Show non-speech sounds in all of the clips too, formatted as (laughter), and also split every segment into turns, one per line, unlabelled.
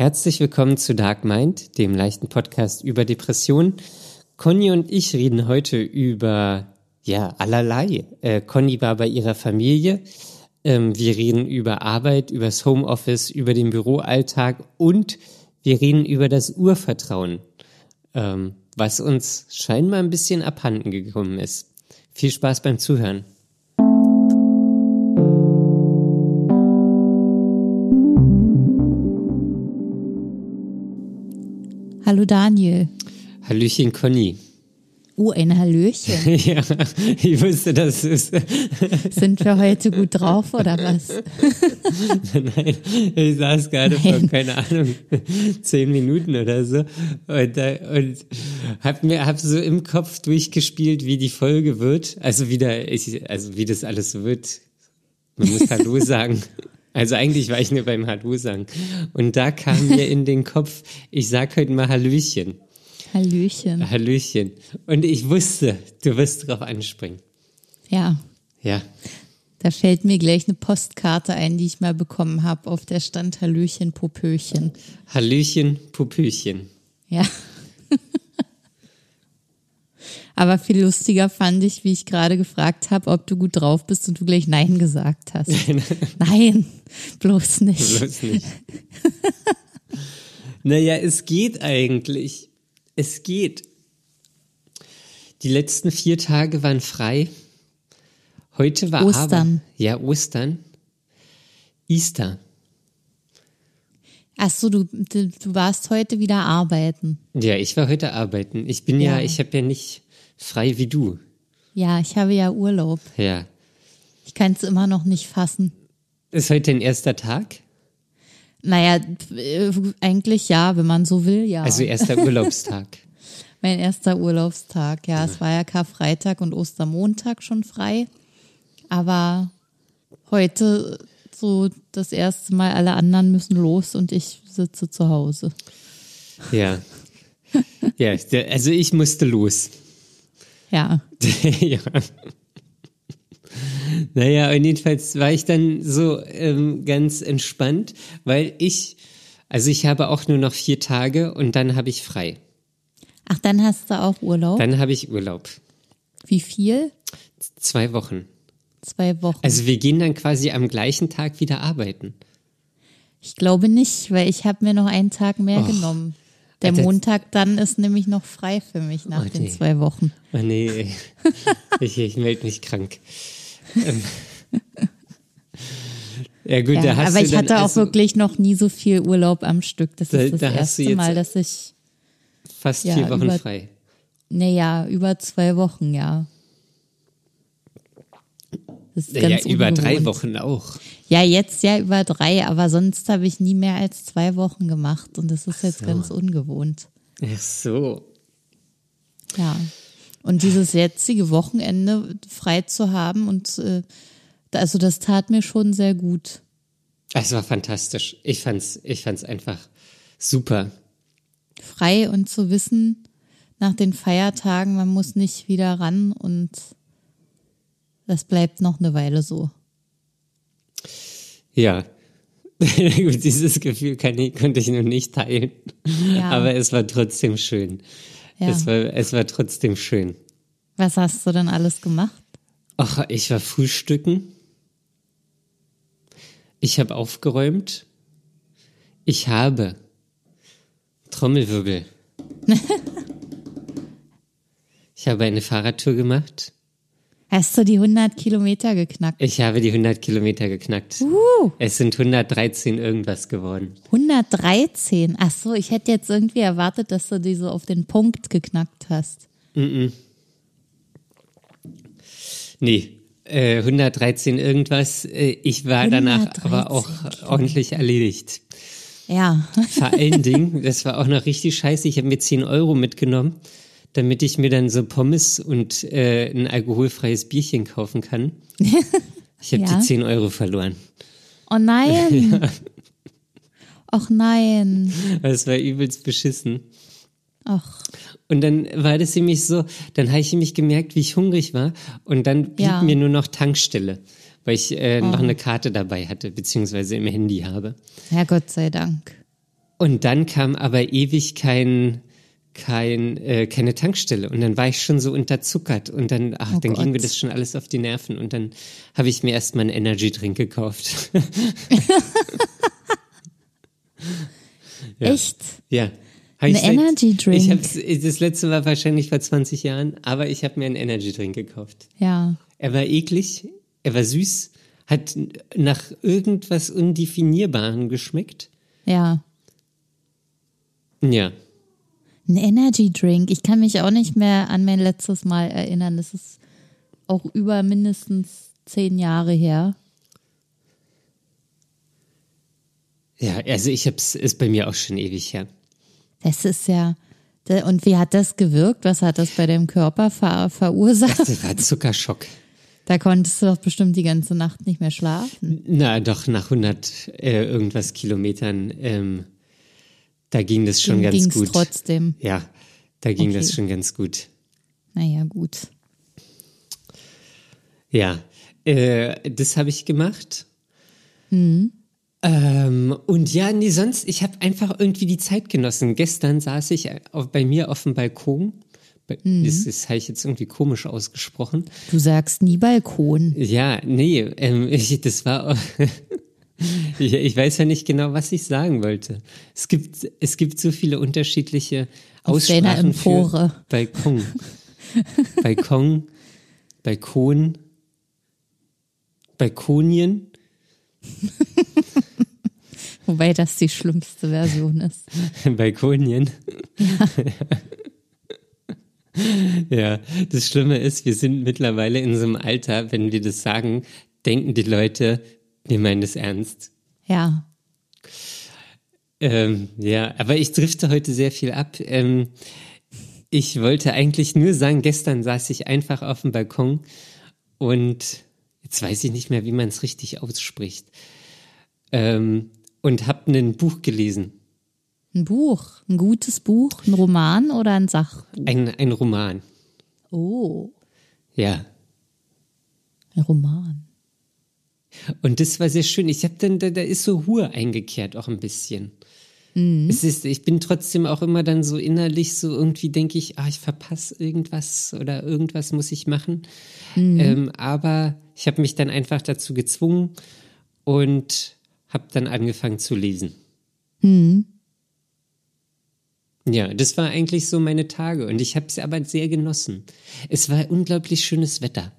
Herzlich willkommen zu Dark Mind, dem leichten Podcast über Depressionen. Conny und ich reden heute über, ja, allerlei. Äh, Conny war bei ihrer Familie. Ähm, wir reden über Arbeit, über das Homeoffice, über den Büroalltag und wir reden über das Urvertrauen, ähm, was uns scheinbar ein bisschen abhanden gekommen ist. Viel Spaß beim Zuhören.
Hallo Daniel.
Hallöchen Conny.
Oh, ein Hallöchen. (laughs)
ja, ich wusste, dass es.
Sind wir heute gut drauf oder was? (laughs)
Nein, ich saß gerade vor, keine Ahnung, zehn Minuten oder so und, und hab mir hab so im Kopf durchgespielt, wie die Folge wird. Also wieder, ich, also wie das alles wird. Man muss Hallo (laughs) sagen. Also eigentlich war ich nur beim Hallo sagen. Und da kam mir in den Kopf, ich sag heute mal Hallöchen.
Hallöchen.
Hallöchen. Und ich wusste, du wirst drauf anspringen.
Ja.
Ja.
Da fällt mir gleich eine Postkarte ein, die ich mal bekommen habe, auf der stand Hallöchen, Popöchen.
Hallöchen, Popöchen.
Ja. (laughs) Aber viel lustiger fand ich, wie ich gerade gefragt habe, ob du gut drauf bist und du gleich Nein gesagt hast. Nein, bloß nicht.
Bloß nicht. naja, es geht eigentlich. Es geht. Die letzten vier Tage waren frei. Heute war
Ostern.
Aber, ja, Ostern. Easter.
Ach so, du, du, du warst heute wieder arbeiten.
Ja, ich war heute arbeiten. Ich bin ja,
Ja.
ich habe ja nicht frei wie du.
Ja, ich habe ja Urlaub.
Ja.
Ich kann es immer noch nicht fassen.
Ist heute dein erster Tag?
Naja, äh, eigentlich ja, wenn man so will, ja.
Also erster (laughs) Urlaubstag.
mein erster Urlaubstag, ja. Es war ja Karfreitag und Ostermontag schon frei. Aber heute so das erste Mal, alle anderen müssen los und ich sitze zu Hause.
Ja. (laughs) Ja, also ich musste los.
Ja. (laughs)
ja. Naja, und jedenfalls war ich dann so ähm, ganz entspannt, weil ich, also ich habe auch nur noch vier Tage und dann habe ich frei.
Ach, dann hast du auch Urlaub.
Dann habe ich Urlaub.
Wie viel?
Zwei Wochen.
Zwei Wochen.
Also wir gehen dann quasi am gleichen Tag wieder arbeiten.
ich glaube nicht, weil ich habe mir noch einen Tag mehr
Och.
genommen. Der Montag dann ist nämlich noch frei für mich nach
Oh,
den
nee.
zwei Wochen.
Oh nee, (laughs) ich, ich melde mich krank. Ähm. Ja gut, da
Ja,
hast
aber
du
ich hatte auch wirklich noch nie so viel Urlaub am Stück. Das
Da-
ist das
da
erste Mal, dass ich,
fast
ja,
vier Wochen
über-
frei.
naja, über zwei Wochen, ja. Das ist
Ja,
ganz
über drei. Wochen auch.
Ja, jetzt ja über drei, aber sonst habe ich nie mehr als zwei Wochen gemacht und das ist jetzt
so.
ganz ungewohnt.
Ach so.
Ja. Und dieses jetzige Wochenende frei zu haben und äh, also das tat mir schon sehr gut.
Es war fantastisch. Ich fand's, ich fand's einfach super.
Frei und zu wissen, nach den Feiertagen, man muss nicht wieder ran und das bleibt noch eine Weile so.
Ja. (laughs) Dieses Gefühl kann ich, konnte ich noch nicht teilen.
Ja.
Aber es war trotzdem schön.
Ja.
Es, war, es war trotzdem schön.
Was hast du denn alles gemacht?
Ach, ich war frühstücken. Ich habe aufgeräumt. Ich habe Trommelwirbel. (laughs) ich habe eine Fahrradtour gemacht.
Hast du die 100 Kilometer geknackt?
Ich habe die 100 Kilometer geknackt.
Uh,
Es sind 113 irgendwas geworden.
113. Ach so, ich hätte jetzt irgendwie erwartet, dass du die so auf den Punkt geknackt hast.
Nee, äh, 113 irgendwas. Äh, ich war danach
113
aber auch ordentlich erledigt.
Ja.
Vor allen (laughs) Dingen, das war auch noch richtig scheiße, ich habe mir 10 Euro mitgenommen, damit ich mir dann so Pommes und äh, ein alkoholfreies Bierchen kaufen kann. (laughs) Ich habe
Ja.
die 10 Euro verloren.
Oh nein. (laughs) Och nein.
Das war übelst beschissen.
Ach,
Und dann war das nämlich so, dann habe ich nämlich gemerkt, wie ich hungrig war. Und dann blieb
Ja.
mir nur noch Tankstelle, weil ich äh,
Oh.
noch eine Karte dabei hatte, beziehungsweise im Handy habe.
ja, Gott sei Dank.
Und dann kam aber ewig kein, kein, äh, keine Tankstelle. Und dann war ich schon so unterzuckert. Und dann, ach,
Oh
dann ging mir
Gott.
das schon alles auf die Nerven. Und dann habe ich mir erstmal einen Energy-Drink gekauft. (laughs) Ja.
Echt?
ja. Hab
Energy Drink?
Ich hab's, das letzte war wahrscheinlich vor 20 Jahren, aber ich habe mir einen Energy-Drink gekauft.
Ja.
Er war eklig, er war süß, hat nach irgendwas Undefinierbarem geschmeckt.
Ja.
Ja.
Ein Energy Drink. Ich kann mich auch nicht mehr an mein letztes Mal erinnern. Das ist auch über mindestens zehn Jahre her.
Ja, also ich hab's, ist bei mir auch schon ewig her.
Das ist ja. Und wie hat das gewirkt? Was hat das bei deinem Körper ver verursacht?
Das war Zuckerschock.
Da konntest du doch bestimmt die ganze Nacht nicht mehr schlafen.
Na, doch, nach 100 äh, irgendwas Kilometern, ähm, da ging das schon
Ging
ganz
ging's
gut.
trotzdem.
Ja, da ging
Okay.
das schon ganz gut.
Naja, gut.
Ja, äh, das habe ich gemacht.
Mhm.
Ähm, und ja, nee, sonst, ich habe einfach irgendwie die Zeit genossen. Gestern saß ich auf, bei mir auf dem Balkon.
Mhm.
Das, das habe ich jetzt irgendwie komisch ausgesprochen.
Du sagst nie Balkon.
Ja, nee, ähm, ich, (laughs) das war. Ich, ich weiß ja nicht genau, was ich sagen wollte. Es gibt, es gibt so viele unterschiedliche Aussprachen für. Balkon. Balkon, Balkon, Balkonien.
Wobei das die schlimmste Version ist. (laughs)
Balkonien. (laughs) Ja. das Schlimme ist, wir sind mittlerweile in so einem Alter, wenn wir das sagen, denken die Leute, wir meinen das ernst.
Ja.
Ähm, ja, aber ich drifte heute sehr viel ab. Ähm, ich wollte eigentlich nur sagen, gestern saß ich einfach auf dem Balkon und jetzt weiß ich nicht mehr, wie man es richtig ausspricht. Ähm, und habe ein Buch gelesen.
Ein Buch. Ein gutes Buch. Ein Roman oder ein Sachbuch?
Ein, ein Roman.
Oh.
Ja.
Ein Roman.
Und das war sehr schön. Ich habe dann, da, da ist so Ruhe eingekehrt, auch ein bisschen. Es ist, ich bin trotzdem auch immer dann so innerlich so irgendwie denke ich, ah, ich verpasse irgendwas oder irgendwas muss ich machen. Ähm, aber ich habe mich dann einfach dazu gezwungen und habe dann angefangen zu lesen. Ja, das war eigentlich so meine Tage und ich habe es aber sehr genossen. Es war unglaublich schönes Wetter.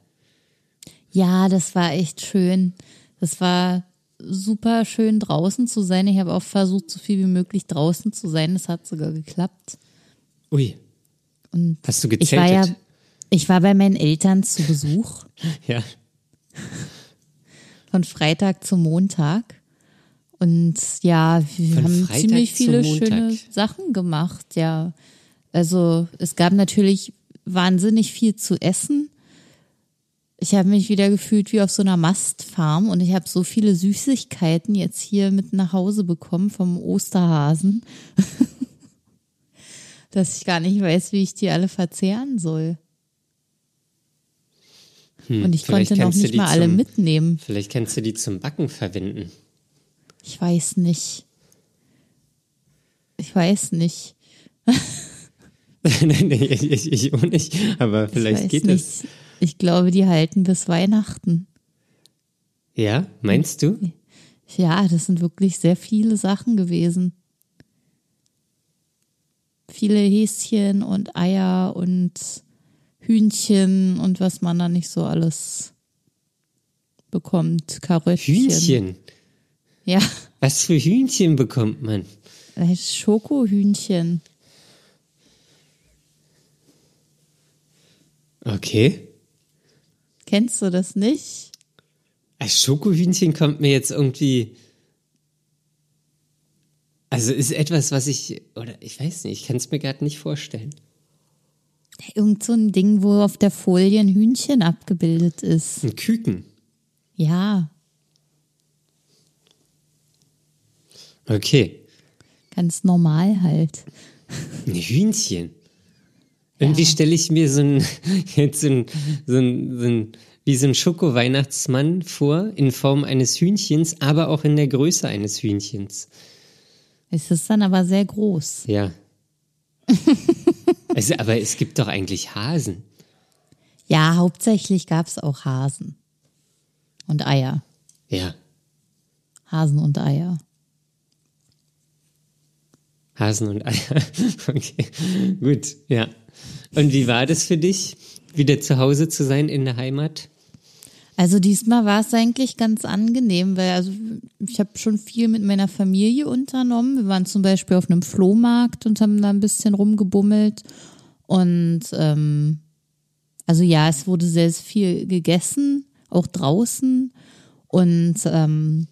Ja, das war echt schön. Das war super schön draußen zu sein. Ich habe auch versucht, so viel wie möglich draußen zu sein. Das hat sogar geklappt.
Ui,
Und
hast du
ich
gezeltet?
war ja, ich war bei meinen Eltern zu Besuch (laughs)
ja.
von Freitag zu Montag. Und ja, wir
Von
haben
Freitag
ziemlich viele schöne Sachen gemacht, ja. Also es gab natürlich wahnsinnig viel zu essen. Ich habe mich wieder gefühlt wie auf so einer Mastfarm und ich habe so viele Süßigkeiten jetzt hier mit nach Hause bekommen vom Osterhasen, (laughs) dass ich gar nicht weiß, wie ich die alle verzehren soll. und ich
Hm,
konnte noch nicht mal alle
zum-
mitnehmen.
Vielleicht kannst du die zum Backen verwenden.
Ich weiß nicht. Ich weiß nicht. (laughs)
nein, nein, ich, ich, ich auch nicht. Aber
Ich
vielleicht geht
nicht.
es.
Ich glaube, die halten bis Weihnachten.
Ja, meinst du?
Ja, das sind wirklich sehr viele Sachen gewesen. Viele Häschen und Eier und Hühnchen und was man da nicht so alles bekommt. Karöttchen.
Hühnchen.
Ja,
Was für Hühnchen bekommt man?
äh, Schokohühnchen.
Okay.
Kennst du das nicht?
Als Schokohühnchen kommt mir jetzt irgendwie. Also ist etwas, was ich. Oder ich weiß nicht, ich kann es mir gerade nicht vorstellen.
Irgend so ein Ding, wo auf der Folie ein Hühnchen abgebildet ist.
Ein Küken.
Ja,
Okay.
ganz normal halt.
Ein Hühnchen. Irgendwie stelle ich mir so ein, (laughs) jetzt so ein, so ein, so ein, wie so ein Schoko-Weihnachtsmann vor, in Form eines Hühnchens, aber auch in der Größe eines Hühnchens.
Es ist dann aber sehr groß.
Ja. (laughs) also, aber es gibt doch eigentlich Hasen.
Ja, hauptsächlich gab es auch Hasen. Und Eier.
Ja.
Hasen und Eier.
Hasen und Eier. (laughs) Okay, gut, ja. Und wie war das für dich, wieder zu Hause zu sein in der Heimat?
Also diesmal war es eigentlich ganz angenehm, weil also ich habe schon viel mit meiner Familie unternommen. Wir waren zum Beispiel auf einem Flohmarkt und haben da ein bisschen rumgebummelt. Und ähm, also ja, es wurde sehr viel gegessen, auch draußen. Und ähm,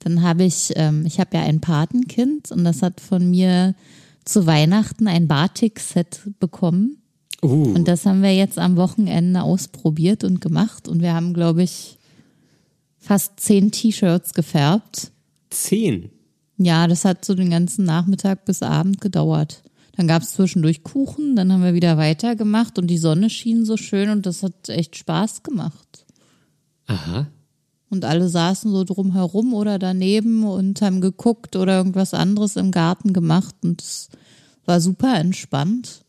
dann habe ich, ähm, ich habe ja ein Patenkind und das hat von mir zu Weihnachten ein Batik-Set bekommen.
Uh,
Und das haben wir jetzt am Wochenende ausprobiert und gemacht. Und wir haben, glaube ich, fast zehn T-Shirts gefärbt.
zehn.
Ja, das hat so den ganzen Nachmittag bis Abend gedauert. Dann gab es zwischendurch Kuchen, dann haben wir wieder weitergemacht und die Sonne schien so schön und das hat echt Spaß gemacht.
Aha.
Und alle saßen so drumherum oder daneben und haben geguckt oder irgendwas anderes im Garten gemacht und es war super entspannt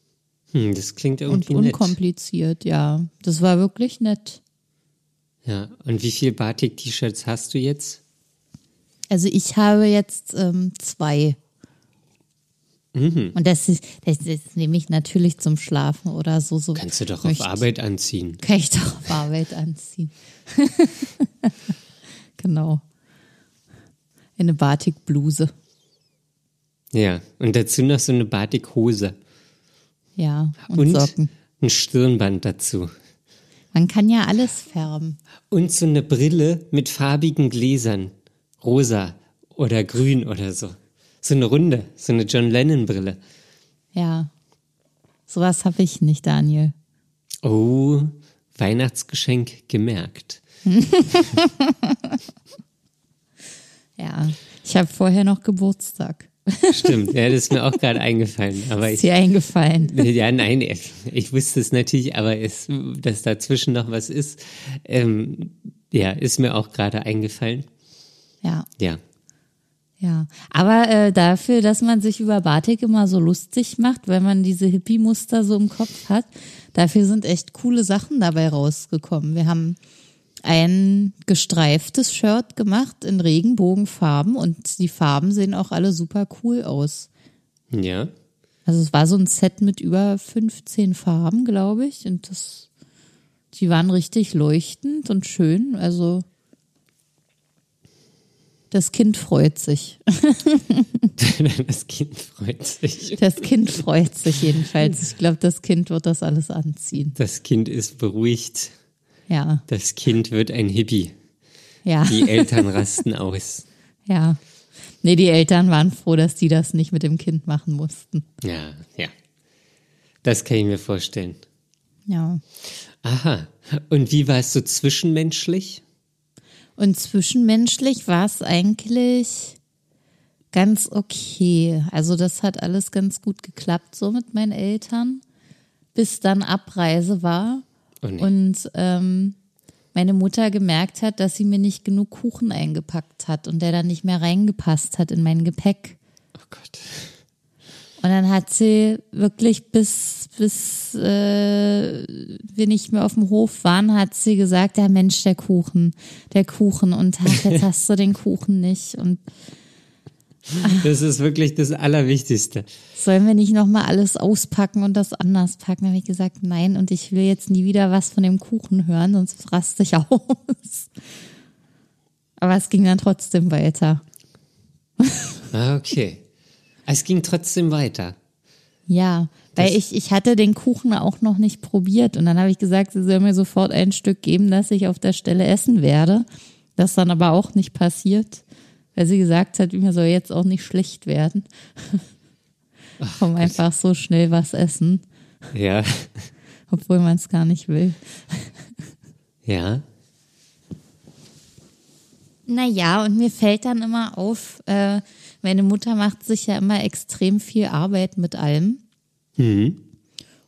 Hm, das klingt
und
irgendwie nett.
unkompliziert, ja. Das war wirklich nett.
Ja. Und wie viel Batik-T-Shirts hast du jetzt?
Also ich habe jetzt ähm, zwei.
Mhm.
Und das ist, das, das nehme ich natürlich zum Schlafen oder so. so
Kannst du doch
möchte-
auf Arbeit anziehen.
Kann ich doch auf Arbeit anziehen. (laughs) genau. Eine Batik-Bluse.
Ja. Und dazu noch so eine Batik-Hose.
Ja, und,
Und
Socken.
ein Stirnband dazu.
Man kann ja alles färben.
Und so eine Brille mit farbigen Gläsern. Rosa oder grün oder so. So eine runde, so eine John Lennon-Brille.
Ja. Sowas habe ich nicht, Daniel.
Oh, Weihnachtsgeschenk gemerkt. (laughs)
Ja. Ich habe vorher noch Geburtstag.
Stimmt, ja, das ist mir auch gerade (laughs) eingefallen. Aber
Ist
ich,
dir eingefallen. (laughs)
ja, nein, ich wusste es natürlich, aber es, dass dazwischen noch was ist, ähm, ja, ist mir auch gerade eingefallen.
Ja.
Ja,
Ja, aber äh, dafür, dass man sich über Batik immer so lustig macht, weil man diese Hippie-Muster so im Kopf hat, dafür sind echt coole Sachen dabei rausgekommen. Wir haben ein gestreiftes Shirt gemacht in Regenbogenfarben und die Farben sehen auch alle super cool aus.
ja.
Also es war so ein Set mit über 15 Farben, glaube ich, und das, die waren richtig leuchtend und schön. Also das Kind freut sich. (laughs)
Das Kind freut sich.
Das Kind freut sich jedenfalls. Ich glaube, das Kind wird das alles anziehen.
Das Kind ist beruhigt.
Ja,
Das Kind wird ein Hippie.
ja,
Die Eltern rasten (laughs) aus.
ja. Nee, die Eltern waren froh, dass die das nicht mit dem Kind machen mussten.
Ja, ja. Das kann ich mir vorstellen.
Ja.
Aha. Und wie war es so zwischenmenschlich?
Und zwischenmenschlich war es eigentlich ganz okay. Also das hat alles ganz gut geklappt so mit meinen Eltern, bis dann Abreise war
Oh nee.
und ähm, meine Mutter gemerkt hat, dass sie mir nicht genug Kuchen eingepackt hat und der dann nicht mehr reingepasst hat in mein Gepäck.
oh Gott.
Und dann hat sie wirklich bis, bis äh, wir nicht mehr auf dem Hof waren, hat sie gesagt, ja Mensch, der Kuchen, der Kuchen und ach, jetzt (laughs) hast du den Kuchen nicht und
Das ist wirklich das Allerwichtigste.
sollen wir nicht nochmal alles auspacken und das anders packen? Da habe ich gesagt, nein und ich will jetzt nie wieder was von dem Kuchen hören, sonst raste ich (laughs) aus. Aber es ging dann trotzdem weiter.
Ah, okay. Es ging trotzdem weiter.
Ja, weil
Das-
ich, ich hatte den Kuchen auch noch nicht probiert und dann habe ich gesagt, sie soll mir sofort ein Stück geben, das ich auf der Stelle essen werde. Das dann aber auch nicht passiert, weil sie gesagt hat, mir soll jetzt auch nicht schlecht werden. (laughs) Komm einfach so schnell was essen,
Ja. (laughs)
obwohl man es gar nicht will. (laughs)
Ja.
Naja, und mir fällt dann immer auf, äh, meine Mutter macht sich ja immer extrem viel Arbeit mit allem.
Mhm.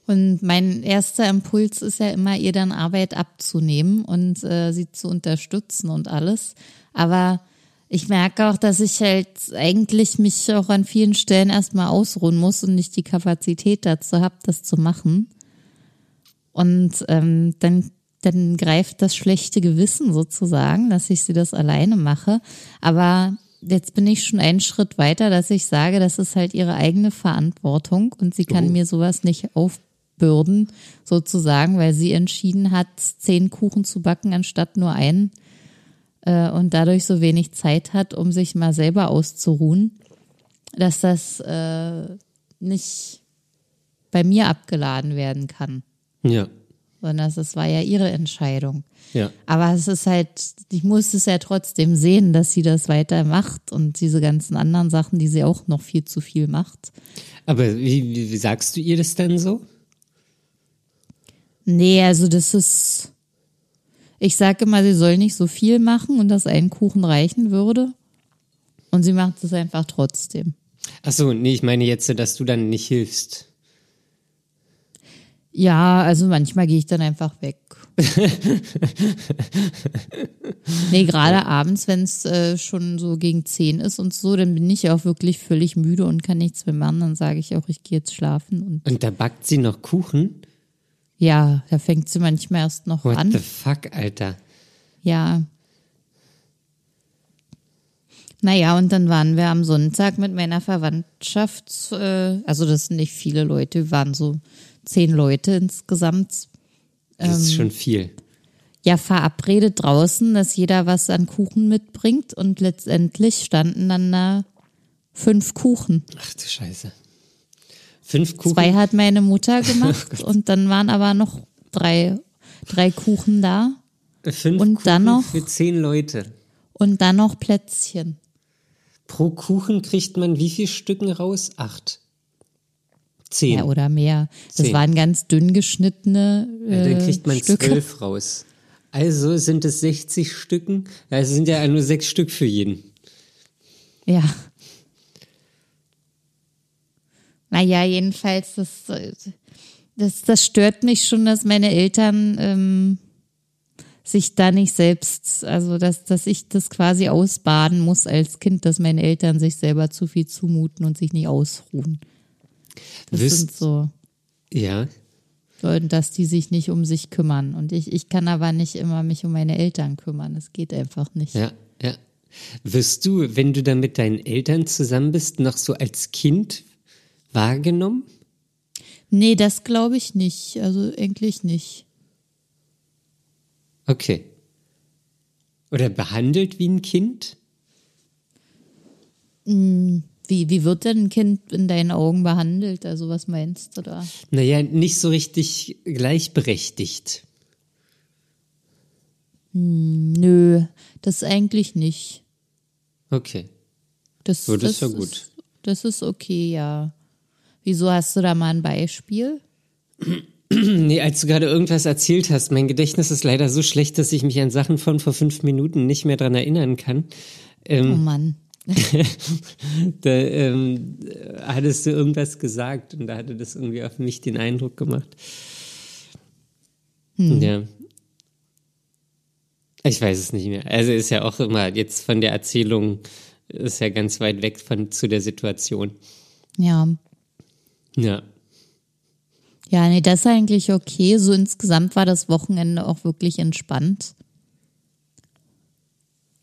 Und mein erster Impuls ist ja immer, ihr dann Arbeit abzunehmen und äh, sie zu unterstützen und alles. Aber Ich merke auch, dass ich halt eigentlich mich auch an vielen Stellen erstmal ausruhen muss und nicht die Kapazität dazu habe, das zu machen. Und ähm, dann, dann greift das schlechte Gewissen sozusagen, dass ich sie das alleine mache. Aber jetzt bin ich schon einen Schritt weiter, dass ich sage, das ist halt ihre eigene Verantwortung und sie kann
Oh.
mir sowas nicht aufbürden, sozusagen, weil sie entschieden hat, zehn Kuchen zu backen anstatt nur einen äh, und dadurch so wenig Zeit hat, um sich mal selber auszuruhen, dass das äh, nicht bei mir abgeladen werden kann.
Ja,
Sondern das war ja ihre Entscheidung.
ja.
Aber es ist halt, ich muss es ja trotzdem sehen, dass sie das weiter macht und diese ganzen anderen Sachen, die sie auch noch viel zu viel macht.
Aber wie, wie, sagst du ihr das dann so?
Nee, also das ist, ich sage immer, sie soll nicht so viel machen und dass ein Kuchen reichen würde. Und sie macht es einfach trotzdem.
Ach so, nee, ich meine jetzt, dass du dann nicht hilfst.
Ja, also manchmal gehe ich dann einfach weg. (laughs) nee, gerade abends, wenn es äh, schon so gegen zehn ist und so, dann bin ich auch wirklich völlig müde und kann nichts mehr machen. Dann sage ich auch, ich gehe jetzt schlafen. Und
Und da backt sie noch Kuchen?
ja, da fängt sie manchmal erst noch
What
an.
the fuck, Alter?
Ja. Naja, und dann waren wir am Sonntag mit meiner Verwandtschaft, äh, also das sind nicht viele Leute, wir waren so zehn Leute insgesamt,
Das
Ähm.
ist schon viel.
ja verabredet draußen, dass jeder was an Kuchen mitbringt und letztendlich standen dann da fünf Kuchen.
Ach du Scheiße. Fünf Kuchen?
Zwei hat meine Mutter (laughs) gemacht und dann waren aber noch drei, drei Kuchen da
Fünf
und
Kuchen
dann noch-
für zehn Leute.
und dann noch Plätzchen.
Pro Kuchen kriegt man wie viel Stücken raus? Acht. Zehn.
Ja, oder mehr. Das
Zehn.
waren ganz dünn geschnittene
Ja,
äh,
dann kriegt man
Stücke.
zwölf raus. Also sind es 60 Stücken. Ja, Es sind ja nur sechs Stück für jeden.
Ja. Naja, jedenfalls, das, äh, das, das stört mich schon, dass meine Eltern ähm, sich da nicht selbst, also dass, dass ich das quasi ausbaden muss als Kind, dass meine Eltern sich selber zu viel zumuten und sich nicht ausruhen. Das
Wisst-
sind so.
Ja.
Und dass die sich nicht um sich kümmern. Und ich, ich kann aber nicht immer mich um meine Eltern kümmern. Das geht einfach nicht.
Ja, ja. Wirst du, wenn du dann mit deinen Eltern zusammen bist, noch so als Kind wahrgenommen?
Nee, das glaube ich nicht. Also eigentlich nicht.
Okay. Oder behandelt wie ein Kind?
Wie, wie wird denn ein Kind in deinen Augen behandelt? Also was meinst du da?
Naja, nicht so richtig gleichberechtigt.
Nö, das eigentlich nicht.
Okay.
Das,
Ja, das ist ja gut.
Ist, das ist okay, ja. Wieso hast du da mal ein Beispiel? (clears throat)
Nee, als du gerade irgendwas erzählt hast, mein Gedächtnis ist leider so schlecht, dass ich mich an Sachen von vor fünf Minuten nicht mehr dran erinnern kann. Ähm,
Oh Mann. (laughs)
Da ähm, hattest du irgendwas gesagt und da hatte das irgendwie auf mich den Eindruck gemacht. Ja. Ich weiß es nicht mehr. Also ist ja auch immer jetzt von der Erzählung ist ja ganz weit weg von zu der Situation.
Ja.
Ja.
Ja, nee, das ist eigentlich okay. So insgesamt war das Wochenende auch wirklich entspannt.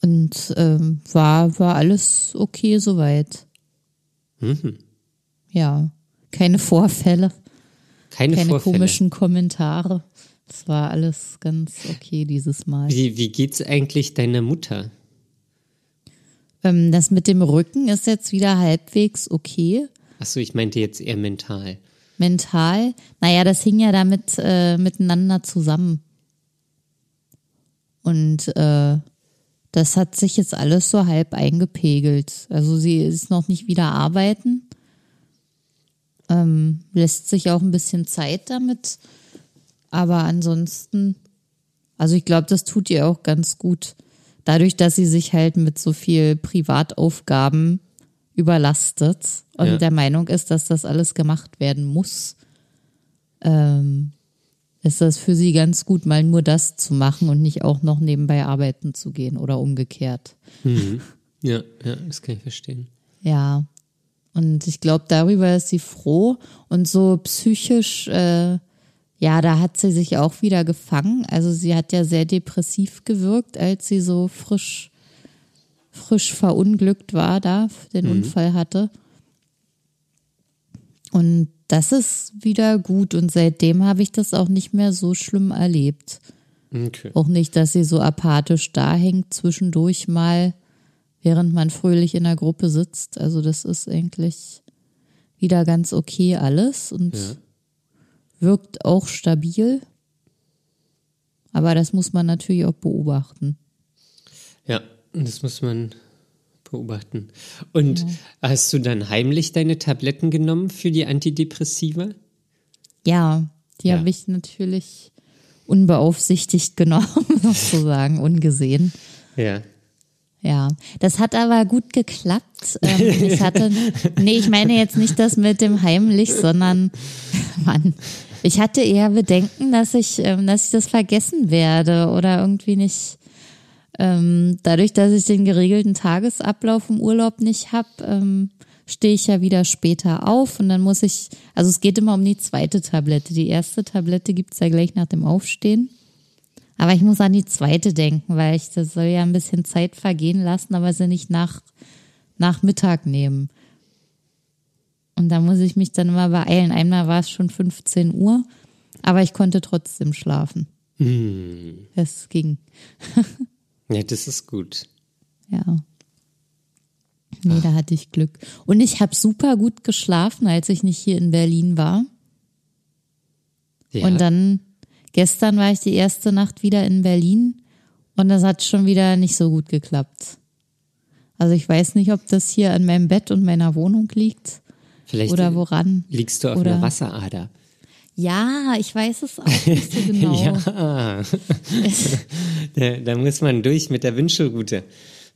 Und ähm, war, war alles okay soweit.
Mhm.
Ja. Keine Vorfälle,
Keine,
keine
Vorfälle.
komischen Kommentare. Es war alles ganz okay dieses Mal.
Wie, wie geht's eigentlich deiner Mutter?
Ähm, das mit dem Rücken ist jetzt wieder halbwegs okay.
Achso, ich meinte jetzt eher mental.
Mental, naja, das hing ja damit äh, miteinander zusammen. Und äh, das hat sich jetzt alles so halb eingepegelt. Also sie ist noch nicht wieder arbeiten. Ähm, lässt sich auch ein bisschen Zeit damit. Aber ansonsten, also ich glaube, das tut ihr auch ganz gut. Dadurch, dass sie sich halt mit so viel Privataufgaben überlastet und
Ja.
der Meinung ist, dass das alles gemacht werden muss, ähm, ist das für sie ganz gut, mal nur das zu machen und nicht auch noch nebenbei arbeiten zu gehen oder umgekehrt.
Ja, ja, das kann ich verstehen.
Ja. Und ich glaube, darüber ist sie froh. Und so psychisch, äh, ja, da hat sie sich auch wieder gefangen. Also sie hat ja sehr depressiv gewirkt, als sie so frisch, frisch verunglückt war, da den Unfall hatte. Und das ist wieder gut. Und seitdem habe ich das auch nicht mehr so schlimm erlebt.
Okay.
Auch nicht, dass sie so apathisch da hängt, zwischendurch mal, während man fröhlich in der Gruppe sitzt. Also das ist eigentlich wieder ganz okay alles und
Ja.
wirkt auch stabil. Aber das muss man natürlich auch beobachten.
Ja, das muss man beobachten. Und hast du dann heimlich deine Tabletten genommen für die Antidepressiva?
Ja, die
Ja.
habe ich natürlich unbeaufsichtigt (laughs) genommen, sozusagen, ungesehen.
Ja.
Ja, das hat aber gut geklappt. Ähm, (laughs) ich hatte, nee, ich meine jetzt nicht das mit dem heimlich, sondern, (laughs) Mann, ich hatte eher Bedenken, dass ich, ähm, dass ich das vergessen werde oder irgendwie nicht. Ähm, dadurch, dass ich den geregelten Tagesablauf im Urlaub nicht habe, ähm, stehe ich ja wieder später auf und dann muss ich, also es geht immer um die zweite Tablette. Die erste Tablette gibt's ja gleich nach dem Aufstehen. Aber ich muss an die zweite denken, weil ich das soll ja ein bisschen Zeit vergehen lassen, aber sie nicht nach, nach Mittag nehmen. Und da muss ich mich dann immer beeilen. Einmal war es schon 15 Uhr, aber ich konnte trotzdem schlafen. Es ging. (laughs)
Ja, das ist gut.
Ja. Nee, da hatte ich Glück. Und ich habe super gut geschlafen, als ich nicht hier in Berlin war.
Ja.
Und dann, gestern war ich die erste Nacht wieder in Berlin und das hat schon wieder nicht so gut geklappt. Also ich weiß nicht, ob das hier an meinem Bett und meiner Wohnung liegt
Vielleicht
oder woran.
liegst du auf
oder-
einer Wasserader.
Ja, ich weiß es auch nicht so (laughs) genau.
Ja. (laughs) da, da muss man durch mit der Wünschelrute.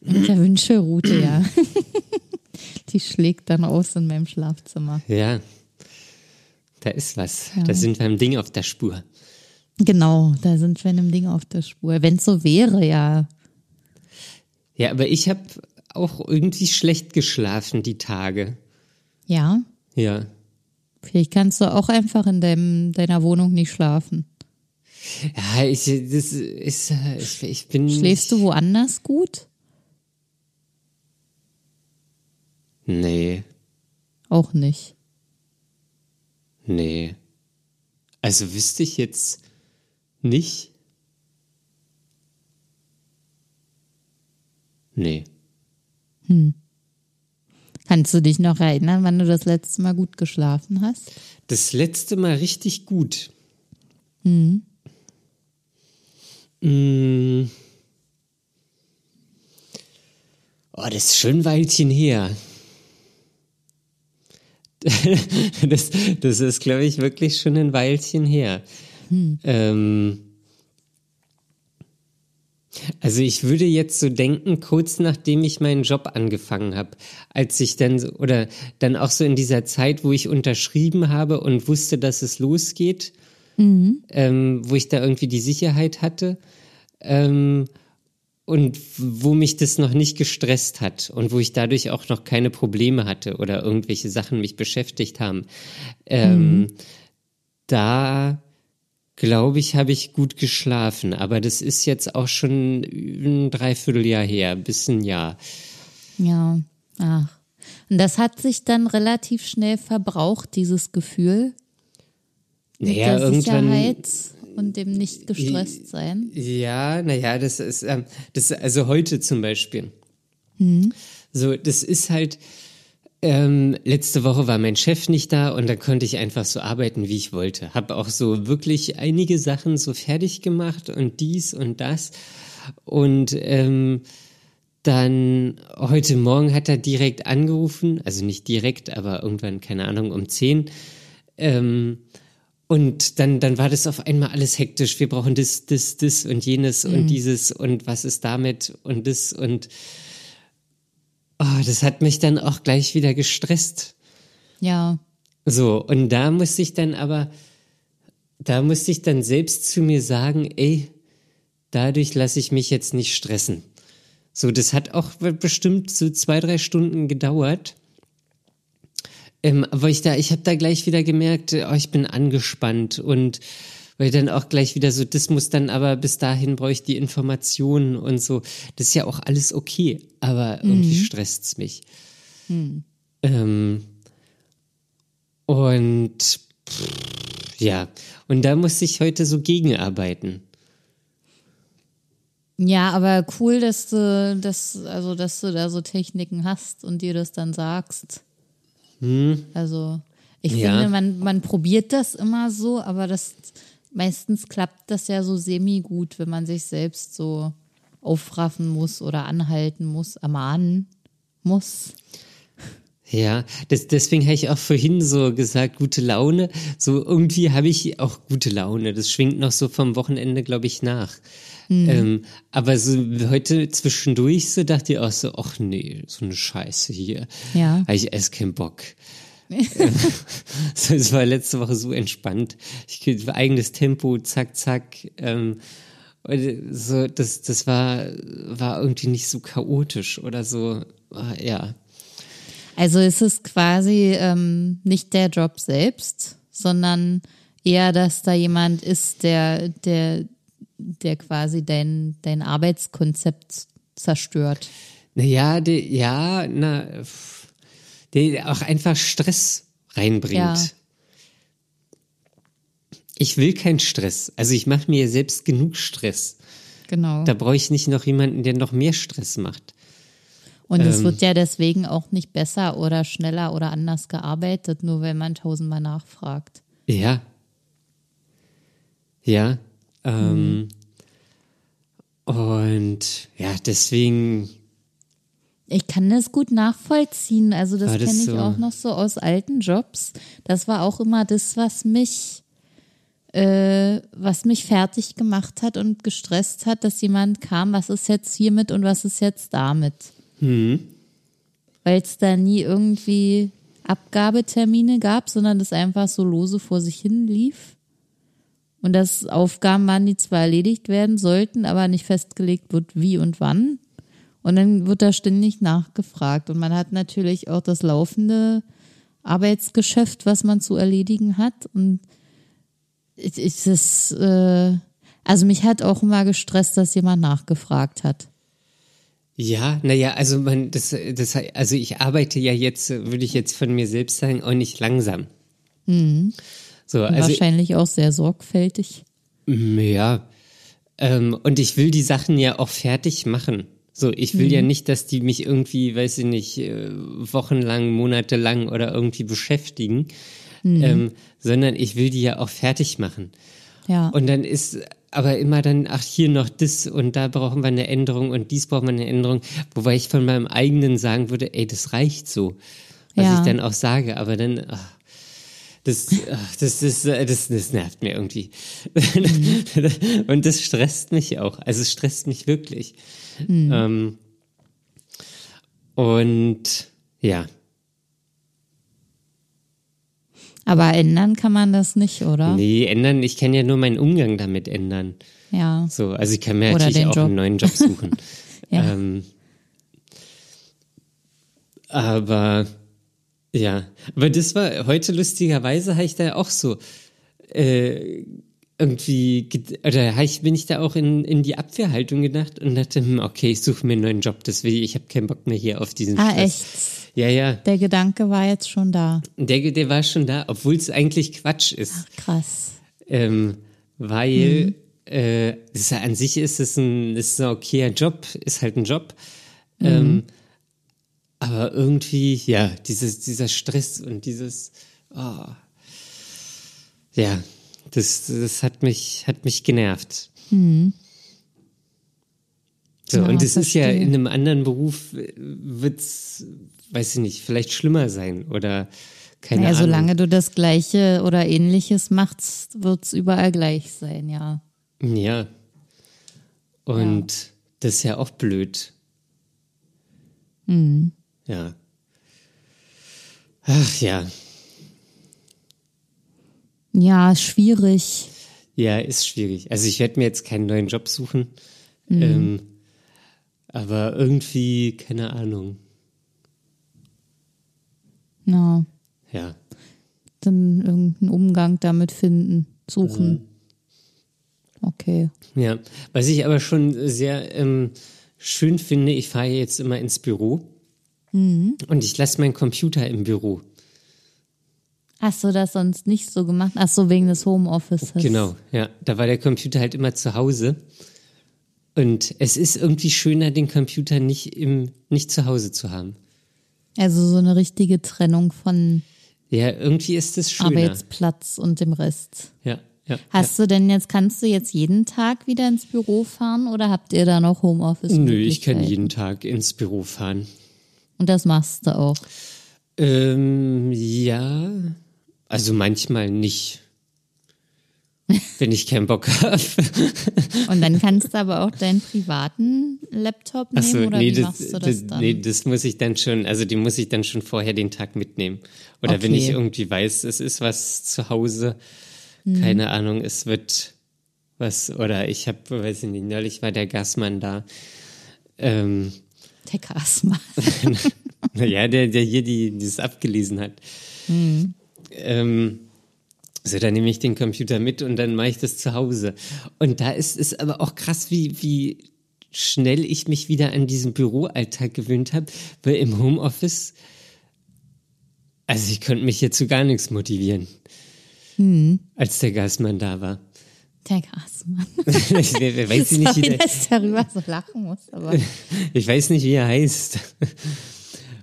Mit der Wünschelrute, ja. (laughs) Die schlägt dann aus in meinem Schlafzimmer.
Ja. Da ist was.
Ja.
Da sind wir im Ding auf der Spur.
Genau, da sind wir in einem Ding auf der Spur. Wenn es so wäre, ja.
Ja, aber ich habe auch irgendwie schlecht geschlafen die Tage.
Ja,
Ja.
Vielleicht kannst du auch einfach in deinem, deiner Wohnung nicht schlafen.
Ja, ich, das ist, ich, ich bin.
Schläfst du woanders gut?
Nee,
Auch nicht.
nee. Also wüsste ich jetzt nicht. Nee.
Kannst du dich noch erinnern, wann du das letzte Mal gut geschlafen hast?
Das letzte Mal richtig gut. Mm. Oh, das ist schon ein Weilchen her. (laughs) das, das ist, glaube ich, wirklich schon ein Weilchen her. Ähm, also ich würde jetzt so denken, kurz nachdem ich meinen Job angefangen habe, als ich dann so, oder dann auch so in dieser Zeit, wo ich unterschrieben habe und wusste, dass es losgeht, ähm, wo ich da irgendwie die Sicherheit hatte ähm, und wo mich das noch nicht gestresst hat und wo ich dadurch auch noch keine Probleme hatte oder irgendwelche Sachen mich beschäftigt haben. Ähm, Da glaube ich, habe ich gut geschlafen, aber das ist jetzt auch schon ein Dreivierteljahr her, bis ein Jahr.
Ja, ach. Und das hat sich dann relativ schnell verbraucht, dieses Gefühl mit
Naja,
der
irgendwann.
Sicherheit und dem nicht gestresst sein.
Ja, naja, das ist, ähm, das, also heute zum Beispiel. So, das ist halt, ähm, letzte Woche war mein Chef nicht da und da konnte ich einfach so arbeiten, wie ich wollte. Hab auch so wirklich einige Sachen so fertig gemacht und dies und das. Und ähm, dann heute Morgen hat er direkt angerufen, also nicht direkt, aber irgendwann, keine Ahnung, um 10. Ähm, und dann, dann war das auf einmal alles hektisch. Wir brauchen das, das, das und jenes und dieses und was ist damit und das und oh, das hat mich dann auch gleich wieder gestresst.
Ja,
So, und da musste ich dann aber, da musste ich dann selbst zu mir sagen, ey, dadurch lasse ich mich jetzt nicht stressen. So, das hat auch bestimmt so zwei, drei Stunden gedauert. Ähm, aber ich da, ich habe da gleich wieder gemerkt, oh, ich bin angespannt und weil dann auch gleich wieder so, das muss dann aber bis dahin brauche ich die Informationen und so. Das ist ja auch alles okay, aber irgendwie mhm. stresst's mich. Mhm. Ähm, und pff, ja, und da muss ich heute so gegenarbeiten.
Ja, aber cool, dass du das, also dass du da so Techniken hast und dir das dann sagst. Hm. Also ich ja. finde, man, man probiert das immer so, aber das meistens klappt das ja so semi gut, wenn man sich selbst so aufraffen muss oder anhalten muss, ermahnen muss.
Ja, das, deswegen habe ich auch vorhin so gesagt, gute Laune. So irgendwie habe ich auch gute Laune. Das schwingt noch so vom Wochenende, glaube ich, nach. Mhm. Ähm, aber so heute zwischendurch so dachte ich auch so, ach nee, so eine Scheiße hier. Ja. Habe ich erst keinen Bock. (laughs) es war letzte Woche so entspannt. Ich eigenes Tempo, zack, zack. Ähm, so, das, das war, war irgendwie nicht so chaotisch oder so, ah, ja.
Also ist es quasi ähm, nicht der Job selbst, sondern eher, dass da jemand ist, der, der der quasi dein, dein Arbeitskonzept zerstört.
Naja, der, ja, na, der auch einfach Stress reinbringt. Ja. Ich will keinen Stress. Also ich mache mir selbst genug Stress. Genau. Da brauche ich nicht noch jemanden, der noch mehr Stress macht.
Und es ähm, wird ja deswegen auch nicht besser oder schneller oder anders gearbeitet, nur wenn man tausendmal nachfragt.
Ja. Ja. Ähm, mhm. Und ja, deswegen.
Ich kann das gut nachvollziehen. Also das, das kenne ich so? auch noch so aus alten Jobs. Das war auch immer das, was mich, äh, was mich fertig gemacht hat und gestresst hat, dass jemand kam, was ist jetzt hiermit und was ist jetzt damit. Mhm. Weil es da nie irgendwie Abgabetermine gab, sondern das einfach so lose vor sich hin lief. Und dass Aufgaben waren, die zwar erledigt werden sollten, aber nicht festgelegt wird, wie und wann. Und dann wird da ständig nachgefragt. Und man hat natürlich auch das laufende Arbeitsgeschäft, was man zu erledigen hat. Und ist es, äh, also mich hat auch immer gestresst, dass jemand nachgefragt hat.
Ja, naja, also man, das, das, also ich arbeite ja jetzt, würde ich jetzt von mir selbst sagen, auch nicht langsam. Mhm.
So, also, Wahrscheinlich auch sehr sorgfältig.
Ja. Ähm, und ich will die Sachen ja auch fertig machen. So, ich will mhm. ja nicht, dass die mich irgendwie, weiß ich nicht, äh, wochenlang, monatelang oder irgendwie beschäftigen, mhm. ähm, sondern ich will die ja auch fertig machen. Ja. Und dann ist aber immer dann, ach, hier noch das und da brauchen wir eine Änderung und dies brauchen wir eine Änderung, wobei ich von meinem eigenen sagen würde, ey, das reicht so. Was ja. ich dann auch sage, aber dann, ach, das, das, das, das, das nervt mir irgendwie. (laughs) Mhm. Und das stresst mich auch. Also es stresst mich wirklich. Mhm. Ähm, und ja.
Aber ändern kann man das nicht, oder?
Nee, ändern, ich kann ja nur meinen Umgang damit ändern. Ja. So, also ich kann mir oder natürlich auch Job. einen neuen Job suchen. (laughs) ja. Ähm, aber ja, aber das war heute lustigerweise habe ich da auch so äh, irgendwie oder ich, bin ich da auch in, in die Abwehrhaltung gedacht und dachte, hm, okay, ich suche mir einen neuen Job, deswegen ich habe keinen Bock mehr hier auf diesen
Ah, Stress. echt?
Ja, ja.
Der Gedanke war jetzt schon da.
Der, der war schon da, obwohl es eigentlich Quatsch ist.
Ach, krass.
Ähm, weil mhm. äh, ist, an sich ist es ein, ist ein okayer Job, ist halt ein Job. Mhm. Ähm, aber irgendwie, ja, dieses, dieser Stress und dieses, oh, ja, das, das hat mich, hat mich genervt. Mhm. So, ja, und es ist ja in einem anderen Beruf wird's, weiß ich nicht, vielleicht schlimmer sein oder keine naja,
Ahnung. solange du das Gleiche oder Ähnliches machst, wird's überall gleich sein, ja.
Ja. Und ja. das ist ja auch blöd. Mhm. Ja. Ach ja.
Ja, schwierig.
Ja, ist schwierig. Also ich werde mir jetzt keinen neuen Job suchen. Mhm. Ähm, Aber irgendwie, keine Ahnung.
Na,
Ja.
dann irgendeinen Umgang damit finden, suchen. Okay.
Ja. Was ich aber schon sehr ähm, schön finde, ich fahre jetzt immer ins Büro und ich lasse meinen Computer im Büro.
Hast du das sonst nicht so gemacht? Ach so, wegen des Homeoffices.
Genau, ja. Da war der Computer halt immer zu Hause. Und es ist irgendwie schöner, den Computer nicht im, nicht zu Hause zu haben.
Also so eine richtige Trennung von
Ja, irgendwie ist es schöner.
Arbeitsplatz und dem Rest.
Ja, ja.
Hast du denn jetzt, kannst du jetzt jeden Tag wieder ins Büro fahren oder habt ihr da noch Homeoffice?
ja. Nö, ich kann jeden Tag ins Büro fahren.
Und das machst du auch.
Ähm, ja. Also manchmal nicht. Wenn ich keinen Bock habe. (laughs)
Und dann kannst du aber auch deinen privaten Laptop nehmen
Achso,
oder
nee
wie
das,
machst du das,
das,
dann?
nee, das muss ich dann schon, also die muss ich dann schon vorher den Tag mitnehmen. Oder wenn
Okay.
ich irgendwie weiß, es ist was zu Hause,
Mhm.
keine Ahnung, es wird was, oder ich habe, weiß ich nicht, neulich war der Gasmann da. Ähm,
Der Gasmann. (laughs)
naja, der, der hier die, das abgelesen hat.
Mhm.
Ähm, so, dann nehme ich den Computer mit und dann mache ich das zu Hause. Und da ist es aber auch krass, wie, wie schnell ich mich wieder an diesen Büroalltag gewöhnt habe, weil im Homeoffice, also ich konnte mich jetzt zu gar nichts motivieren,
Mhm.
als der Gasmann da war.
Der Gasmann. (laughs)
ich we- weiß nicht, wie
Sorry,
der,
dass ich darüber so lachen muss, aber (laughs)
ich weiß nicht, wie er heißt.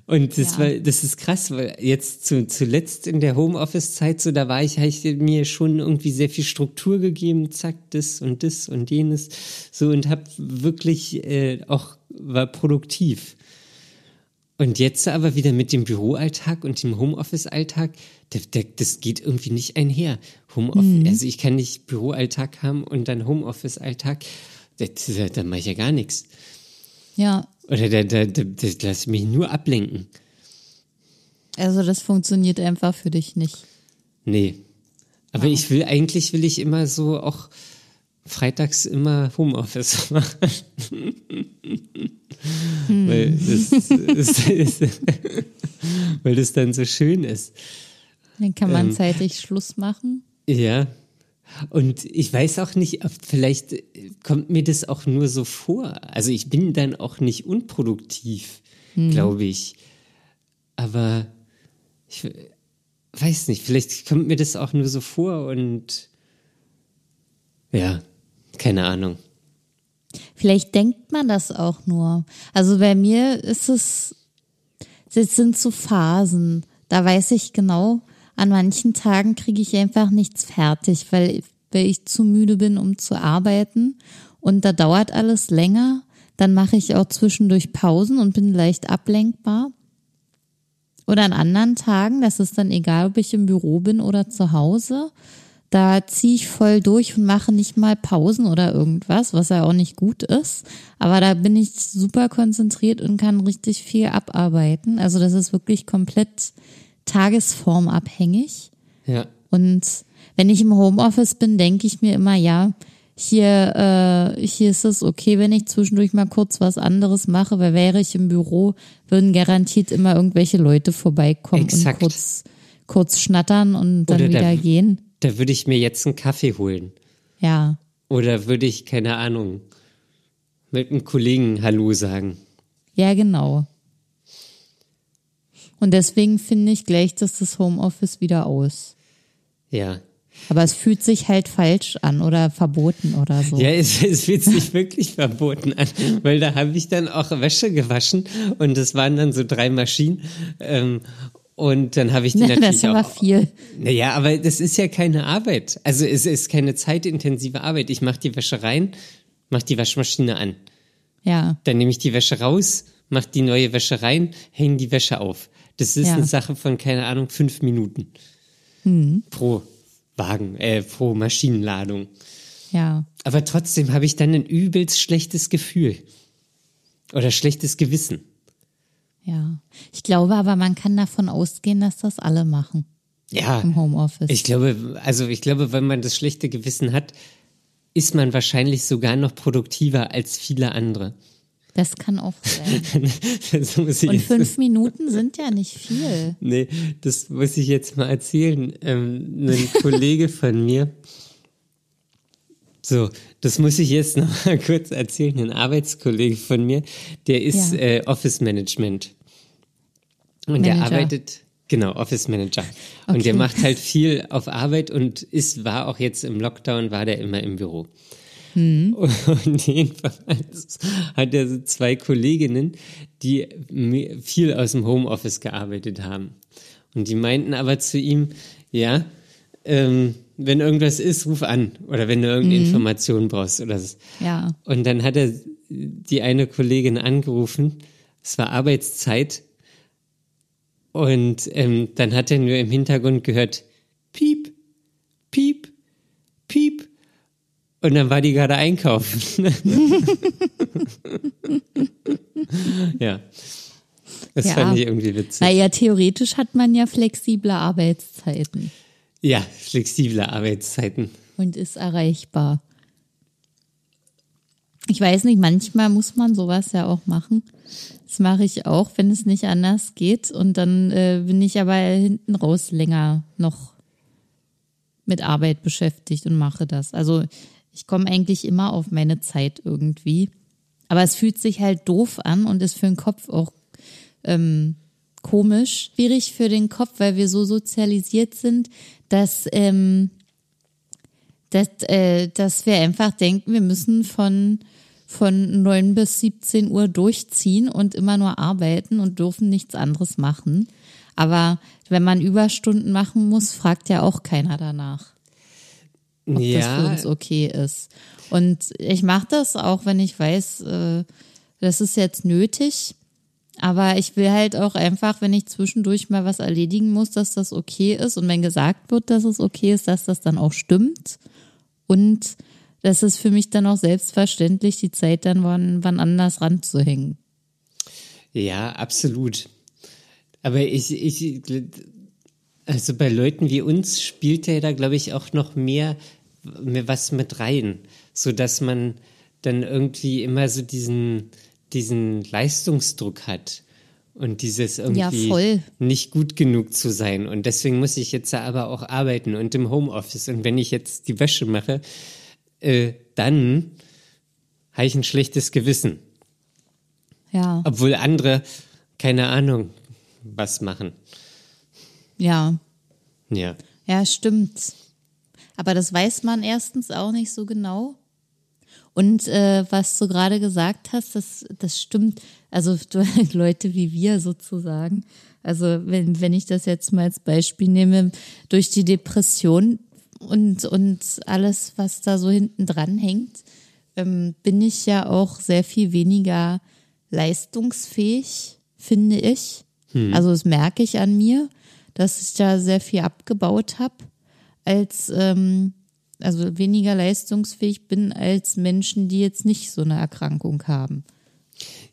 Und das
Ja.
war, das ist krass, weil jetzt zu, zuletzt in der Homeoffice-Zeit, so da war ich, habe ich mir schon irgendwie sehr viel Struktur gegeben, zack, das und das und jenes, so und habe wirklich äh, auch war produktiv. Und jetzt aber wieder mit dem Büroalltag und dem Homeoffice-Alltag, das geht irgendwie nicht einher. Homeoffice, also ich kann nicht Büroalltag haben und dann Homeoffice-Alltag, da mache ich ja gar nichts.
ja,
Oder da, da, da, da lass ich mich nur ablenken.
also das funktioniert einfach für dich nicht.
Nee. Aber ich will, eigentlich will ich immer so auch freitags immer Homeoffice (laughs) machen. weil, das, ist, ist, weil das dann so schön ist.
Dann kann man
Ähm.
zeitig Schluss machen.
Ja. Und ich weiß auch nicht, vielleicht äh, kommt mir das auch nur so vor. Also ich bin dann auch nicht unproduktiv, glaube ich. Aber ich weiß nicht, vielleicht kommt mir das auch nur so vor und ja, keine Ahnung.
Vielleicht denkt man das auch nur. Also bei mir ist es, es sind so Phasen. Da weiß ich genau, an manchen Tagen kriege ich einfach nichts fertig, weil, weil ich zu müde bin, um zu arbeiten. Und da dauert alles länger. Dann mache ich auch zwischendurch Pausen und bin leicht ablenkbar. Oder an anderen Tagen, das ist dann egal, ob ich im Büro bin oder zu Hause, da ziehe ich voll durch und mache nicht mal Pausen oder irgendwas, was ja auch nicht gut ist. Aber da bin ich super konzentriert und kann richtig viel abarbeiten. Also das ist wirklich komplett tagesformabhängig.
Ja,
Und wenn ich im Homeoffice bin, denke ich mir immer, ja, hier, äh, hier ist es okay, wenn ich zwischendurch mal kurz was anderes mache, weil wäre ich im Büro, würden garantiert immer irgendwelche Leute vorbeikommen
Exakt.
und kurz, kurz schnattern und dann
Oder der-
wieder gehen.
da würde ich mir jetzt einen Kaffee holen.
Ja,
Oder würde ich, keine Ahnung, mit einem Kollegen Hallo sagen.
ja, genau. Und deswegen finde ich, gleicht das das Homeoffice wieder aus.
Ja.
Aber es fühlt sich halt falsch an oder verboten oder so.
Ja, es, es fühlt sich wirklich verboten an, weil da habe ich dann auch Wäsche gewaschen und es waren dann so drei Maschinen ähm, und dann habe ich die (laughs)
das
natürlich
ist aber
auch.
viel.
Naja, aber das ist ja keine Arbeit. Also es ist keine zeitintensive Arbeit. Ich mache die Wäsche rein, mache die Waschmaschine an.
Ja,
Dann nehme ich die Wäsche raus, mache die neue Wäsche rein, hänge die Wäsche auf. Das ist
Ja.
eine Sache von, keine Ahnung, fünf Minuten pro Wagen, äh, pro Maschinenladung.
ja.
Aber trotzdem habe ich dann ein übelst schlechtes Gefühl. Oder schlechtes Gewissen.
Ja, ich glaube aber, man kann davon ausgehen, dass das alle machen
Ja.
im Homeoffice.
Ich glaube, also ich glaube, wenn man das schlechte Gewissen hat, ist man wahrscheinlich sogar noch produktiver als viele andere.
Das kann auch sein. (laughs)
das muss ich
Und
jetzt,
fünf (laughs) Minuten sind ja nicht viel.
nee, das muss ich jetzt mal erzählen. Ähm, ein (laughs) Kollege von mir, so, das muss ich jetzt noch mal kurz erzählen. Ein Arbeitskollege von mir, der ist
Ja.
äh, Office Management. Und der
Manager.
arbeitet, genau, Office Manager. Und
Okay.
der macht halt viel auf Arbeit und ist, war auch jetzt im Lockdown, war der immer im Büro.
Hm. (laughs)
Und jedenfalls hat er so zwei Kolleginnen, die viel aus dem Homeoffice gearbeitet haben. Und die meinten aber zu ihm, ja, ähm, wenn irgendwas ist, ruf an. Oder wenn du irgendeine
Mhm.
Information brauchst oder so.
Ja.
Und dann hat er die eine Kollegin angerufen. Es war Arbeitszeit. Und ähm, dann hat er nur im Hintergrund gehört, piep, piep, piep. Und dann war die gerade einkaufen. (laughs) ja. Das
Ja.
fand ich irgendwie witzig.
Naja, theoretisch hat man ja flexible Arbeitszeiten
Ja, flexible Arbeitszeiten.
und ist erreichbar. Ich weiß nicht, manchmal muss man sowas ja auch machen. Das mache ich auch, wenn es nicht anders geht. Und dann äh, bin ich aber hinten raus länger noch mit Arbeit beschäftigt und mache das. Also ich komme eigentlich immer auf meine Zeit irgendwie. Aber es fühlt sich halt doof an und ist für den Kopf auch ähm, komisch. Schwierig für den Kopf, weil wir so sozialisiert sind, dass, ähm, dass, äh, dass wir einfach denken, wir müssen von, von 9 bis 17 Uhr durchziehen und immer nur arbeiten und dürfen nichts anderes machen. Aber wenn man Überstunden machen muss, fragt ja auch keiner danach ob das für
Ja,
uns okay ist. Und ich mache das auch, wenn ich weiß, äh, das ist jetzt nötig. Aber ich will halt auch einfach, wenn ich zwischendurch mal was erledigen muss, dass das okay ist. Und wenn gesagt wird, dass es okay ist, dass das dann auch stimmt. Und das ist für mich dann auch selbstverständlich, die Zeit dann wann, wann anders ranzuhängen.
Ja, absolut. Aber ich, ich, also bei Leuten wie uns spielt ja da, glaube ich, auch noch mehr was mit rein, so dass man dann irgendwie immer so diesen, diesen Leistungsdruck hat und dieses irgendwie
voll.
nicht gut genug zu sein. Und deswegen muss ich jetzt aber auch arbeiten und im Homeoffice. Und wenn ich jetzt die Wäsche mache, äh, dann habe ich ein schlechtes Gewissen.
Ja,
Obwohl andere, keine Ahnung, was machen.
ja,
Ja.
ja, stimmt. Aber das weiß man erstens auch nicht so genau. Und äh, was du gerade gesagt hast, das, das stimmt. Also (laughs) du, Leute wie wir sozusagen. Also wenn, wenn ich das jetzt mal als Beispiel nehme, durch die Depression und, und alles, was da so hinten dran hängt, ähm, bin ich ja auch sehr viel weniger leistungsfähig, finde ich. Also das merke ich an mir, dass ich da sehr viel abgebaut habe, als ähm, also weniger leistungsfähig bin als Menschen, die jetzt nicht so eine Erkrankung haben.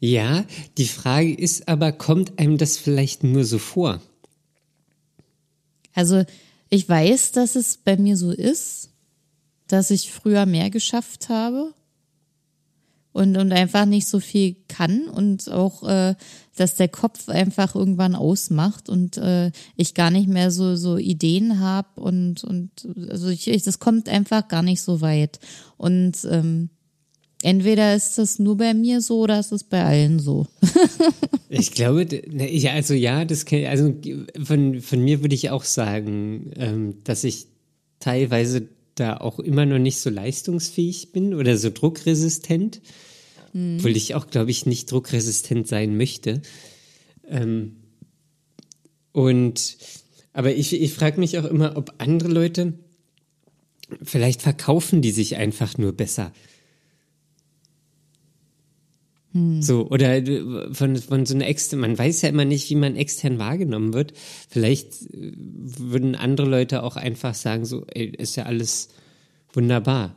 Ja, die Frage ist aber, kommt einem das vielleicht nur so vor?
Also ich weiß, dass es bei mir so ist, dass ich früher mehr geschafft habe und, und einfach nicht so viel kann und auch, äh, dass der Kopf einfach irgendwann ausmacht und äh, ich gar nicht mehr so, so Ideen habe und, und also ich, ich, das kommt einfach gar nicht so weit. Und ähm, entweder ist das nur bei mir so oder ist es bei allen so. (laughs)
Ich glaube, d- ne, ja, also ja, das kann, also von, von mir würde ich auch sagen, ähm, dass ich teilweise da auch immer noch nicht so leistungsfähig bin oder so druckresistent, obwohl ich auch, glaube ich, nicht druckresistent sein möchte. Ähm, und aber ich, ich frage mich auch immer, ob andere Leute vielleicht verkaufen die sich einfach nur besser. So, oder äh, von, von so einer extern, man weiß ja immer nicht, wie man extern wahrgenommen wird. Vielleicht äh, würden andere Leute auch einfach sagen, so, ey, ist ja alles wunderbar.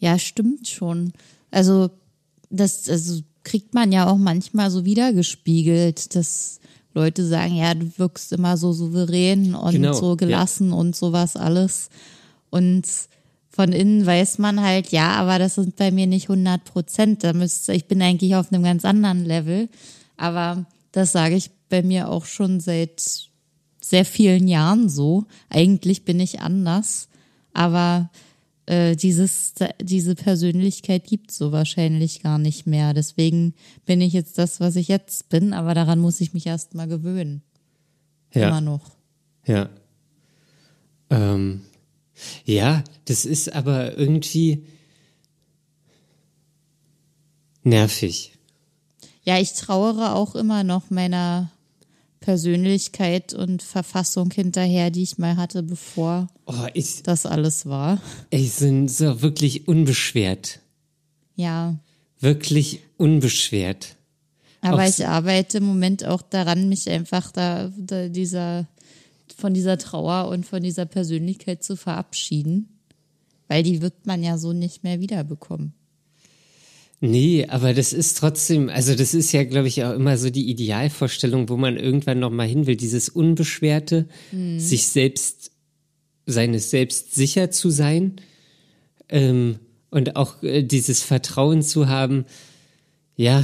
Ja, stimmt schon. Also das also kriegt man ja auch manchmal so wiedergespiegelt, dass Leute sagen, ja, du wirkst immer so souverän und
Genau,
so
ja.
gelassen und sowas alles. Und von innen weiß man halt, ja, aber das sind bei mir nicht 100 Prozent. Da müsste, ich bin eigentlich auf einem ganz anderen Level. Aber das sage ich bei mir auch schon seit sehr vielen Jahren so. Eigentlich bin ich anders. Aber äh, dieses, diese Persönlichkeit gibt so wahrscheinlich gar nicht mehr. Deswegen bin ich jetzt das, was ich jetzt bin, aber daran muss ich mich erst mal gewöhnen.
Ja.
Immer noch.
Ja. Ähm, ja, das ist aber irgendwie nervig.
Ja, ich trauere auch immer noch meiner Persönlichkeit und Verfassung hinterher, die ich mal hatte, bevor
oh, ich,
das alles war.
Ich bin so wirklich unbeschwert.
Ja.
Wirklich unbeschwert.
Aber auch ich arbeite im Moment auch daran, mich einfach da, da dieser von dieser Trauer und von dieser Persönlichkeit zu verabschieden, weil die wird man ja so nicht mehr wiederbekommen.
Nee, aber das ist trotzdem, also das ist ja, glaube ich, auch immer so die Idealvorstellung, wo man irgendwann nochmal hin will, dieses Unbeschwerte, mhm. sich selbst, seines Selbst sicher zu sein ähm, und auch äh, dieses Vertrauen zu haben, ja,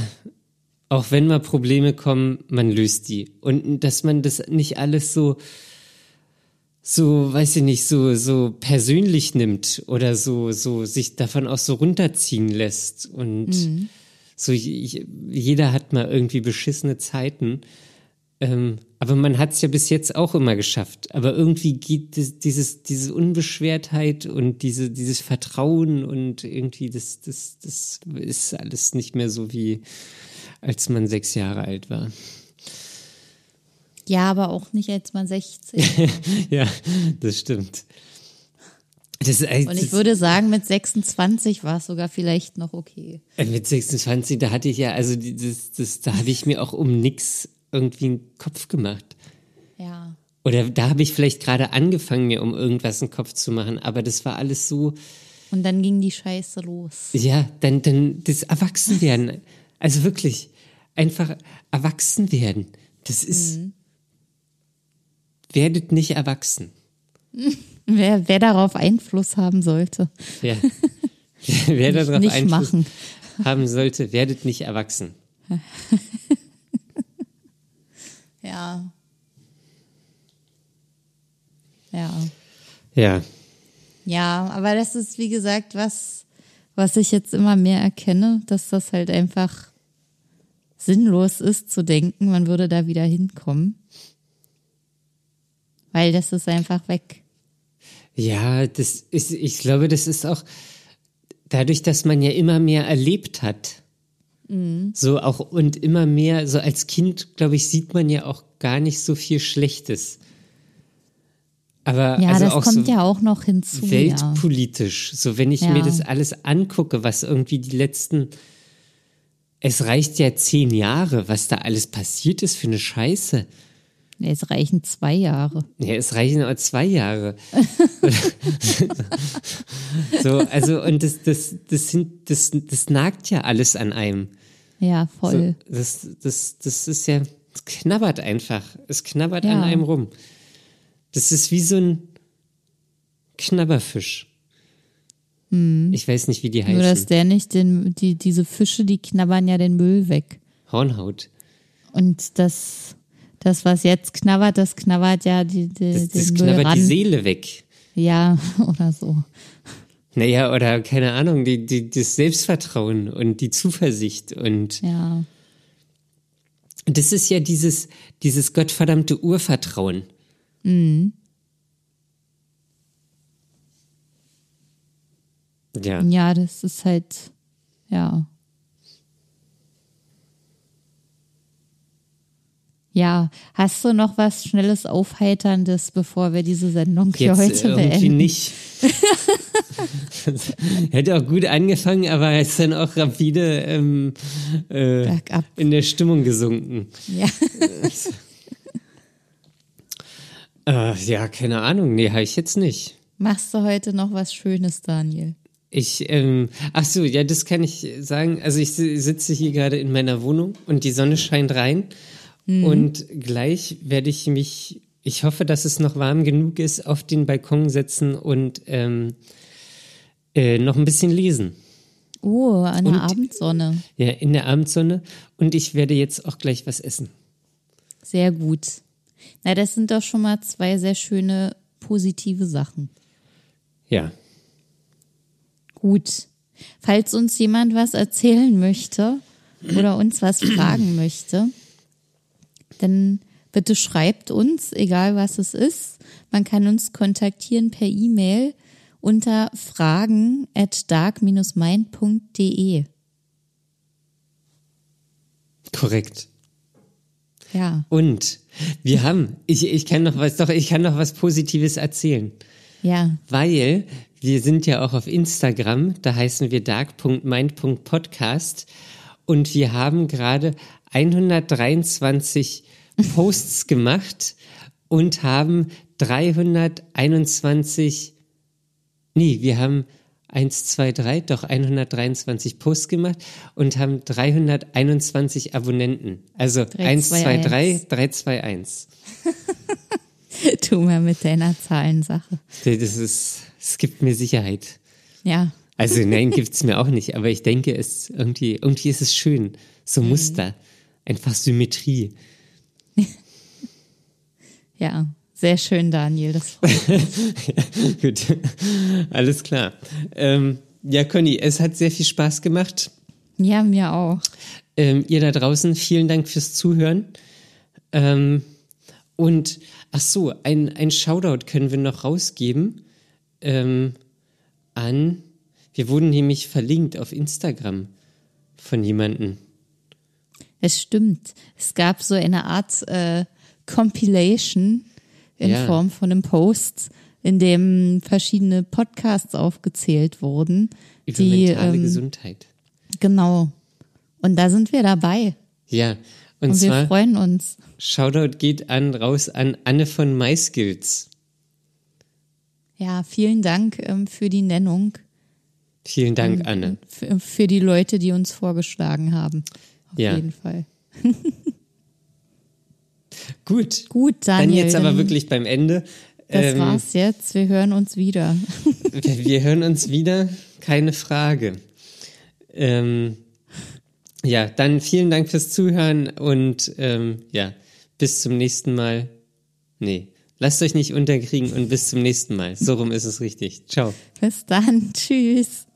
auch wenn mal Probleme kommen, man löst die. Und dass man das nicht alles so so, weiß ich nicht, so, so persönlich nimmt oder so, so sich davon auch so runterziehen lässt. Und mhm. so, ich, jeder hat mal irgendwie beschissene Zeiten. Ähm, aber man hat es ja bis jetzt auch immer geschafft. Aber irgendwie geht das, dieses, diese Unbeschwertheit und diese, dieses Vertrauen und irgendwie das, das, das ist alles nicht mehr so wie als man sechs Jahre alt war.
Ja, aber auch nicht als man 16. (laughs)
ja, das stimmt.
Das, äh, und ich würde sagen, mit 26 war es sogar vielleicht noch okay.
Äh, mit 26, da hatte ich ja, also das, das, da habe ich mir auch um nichts irgendwie einen Kopf gemacht.
Ja.
Oder da habe ich vielleicht gerade angefangen, mir um irgendwas einen Kopf zu machen, aber das war alles so.
Und dann ging die Scheiße los.
Ja, dann, dann das Erwachsenwerden. Also wirklich, einfach erwachsen werden. Das ist, mhm werdet nicht erwachsen. (laughs)
Wer, wer darauf Einfluss haben sollte.
Ja. (laughs) wer darauf nicht Einfluss machen. haben sollte, werdet nicht erwachsen. (laughs)
ja. Ja.
Ja.
Ja, aber das ist, wie gesagt, was, was ich jetzt immer mehr erkenne, dass das halt einfach sinnlos ist zu denken, man würde da wieder hinkommen weil das ist einfach weg.
Ja, das ist, ich glaube, das ist auch dadurch, dass man ja immer mehr erlebt hat. Mhm. So auch und immer mehr, so als Kind, glaube ich, sieht man ja auch gar nicht so viel Schlechtes. Aber
ja,
also
das
auch
kommt
so
ja auch noch hinzu.
Weltpolitisch.
Ja.
So, wenn ich ja. mir das alles angucke, was irgendwie die letzten, es reicht ja zehn Jahre, was da alles passiert ist für eine Scheiße.
Nee, es reichen zwei Jahre.
Ja, es reichen auch zwei Jahre. (laughs) so, also, und das, das, das sind, das, das nagt ja alles an einem.
Ja, voll.
So, das, das, das ist ja, es knabbert einfach. Es knabbert ja. an einem rum. Das ist wie so ein Knabberfisch. Hm. Ich weiß nicht, wie die heißen.
Nur, dass der nicht den, die, diese Fische, die knabbern ja den Müll weg.
Hornhaut.
Und das das, was jetzt knabbert, das knabbert ja die, die,
das, das knabbert ran. die Seele weg.
Ja, (laughs) oder so.
Naja, oder keine Ahnung, die, die, das Selbstvertrauen und die Zuversicht und.
Ja.
Das ist ja dieses, dieses gottverdammte Urvertrauen.
Mhm.
Ja.
Ja, das ist halt, ja. Ja, hast du noch was Schnelles, Aufheiterndes, bevor wir diese Sendung hier
Jetzt
heute
irgendwie
beenden?
nicht. (laughs) Hätte auch gut angefangen, aber ist dann auch rapide ähm, äh, in der Stimmung gesunken.
Ja. (laughs)
äh, ja, keine Ahnung. Nee, habe ich jetzt nicht.
Machst du heute noch was Schönes, Daniel?
Ich, ähm, ach so, ja, das kann ich sagen. Also ich sitze hier gerade in meiner Wohnung und die Sonne scheint rein Mhm. Und gleich werde ich mich, ich hoffe, dass es noch warm genug ist, auf den Balkon setzen und ähm, Äh, noch ein bisschen lesen.
Oh, an der
Und-
Abendsonne.
Ja, in der Abendsonne. Und ich werde jetzt auch gleich was essen.
Sehr gut. Na, das sind doch schon mal zwei sehr schöne positive Sachen.
Ja.
Gut. Falls uns jemand was erzählen möchte oder uns was fragen möchte, dann bitte schreibt uns, egal was es ist. Man kann uns kontaktieren per E-Mail unter fragen at dark-mind.de.
Korrekt.
Ja,
Und wir haben, ich, ich kann noch was, doch, ich kann noch was Positives erzählen.
ja,
Weil wir sind ja auch auf Instagram, da heißen wir dark.mind.podcast und wir haben gerade 123 Posts gemacht und haben 321, nee, wir haben 1, 2, 3, doch 123 Posts gemacht und haben 321 Abonnenten. Also 1, 2, 3, 3, 2, 1.
tu mal mit deiner Zahlensache.
Das ist, es gibt mir Sicherheit.
Ja,
Also nein, gibt's mir auch nicht, aber ich denke, es irgendwie, irgendwie ist es schön. So Muster. Einfach Symmetrie.
Ja, sehr schön, Daniel. Das. (laughs)
Gut. Alles klar. Ähm, ja, Conny, es hat sehr viel Spaß gemacht.
ja, mir auch.
Ähm, ihr da draußen, vielen Dank fürs Zuhören. Ähm, und ach so, ein, ein Shoutout können wir noch rausgeben ähm, an. Wir wurden nämlich verlinkt auf Instagram von jemandem.
Es stimmt. Es gab so eine Art äh, Compilation in
Ja.
Form von einem Post, in dem verschiedene Podcasts aufgezählt wurden.
Über
die,
mentale
ähm,
Gesundheit.
Genau. Und da sind wir dabei.
Ja, und,
Und wir
zwar
freuen uns.
Shoutout geht an raus an Anne von MySkills.
Ja, vielen Dank ähm, für die Nennung.
Vielen Dank, Anne.
Für, für die Leute, die uns vorgeschlagen haben. Auf
Ja.
jeden Fall. (laughs)
Gut.
Gut,
Dann
Daniel.
jetzt aber
dann-
wirklich beim Ende.
Das
Ähm,
war's jetzt. Wir hören uns wieder. (laughs)
wir, wir hören uns wieder, keine Frage. Ähm, ja, dann vielen Dank fürs Zuhören und ähm, ja, bis zum nächsten Mal. Nee, lasst euch nicht unterkriegen und bis zum nächsten Mal. So rum ist es richtig. Ciao.
Bis dann. Tschüss.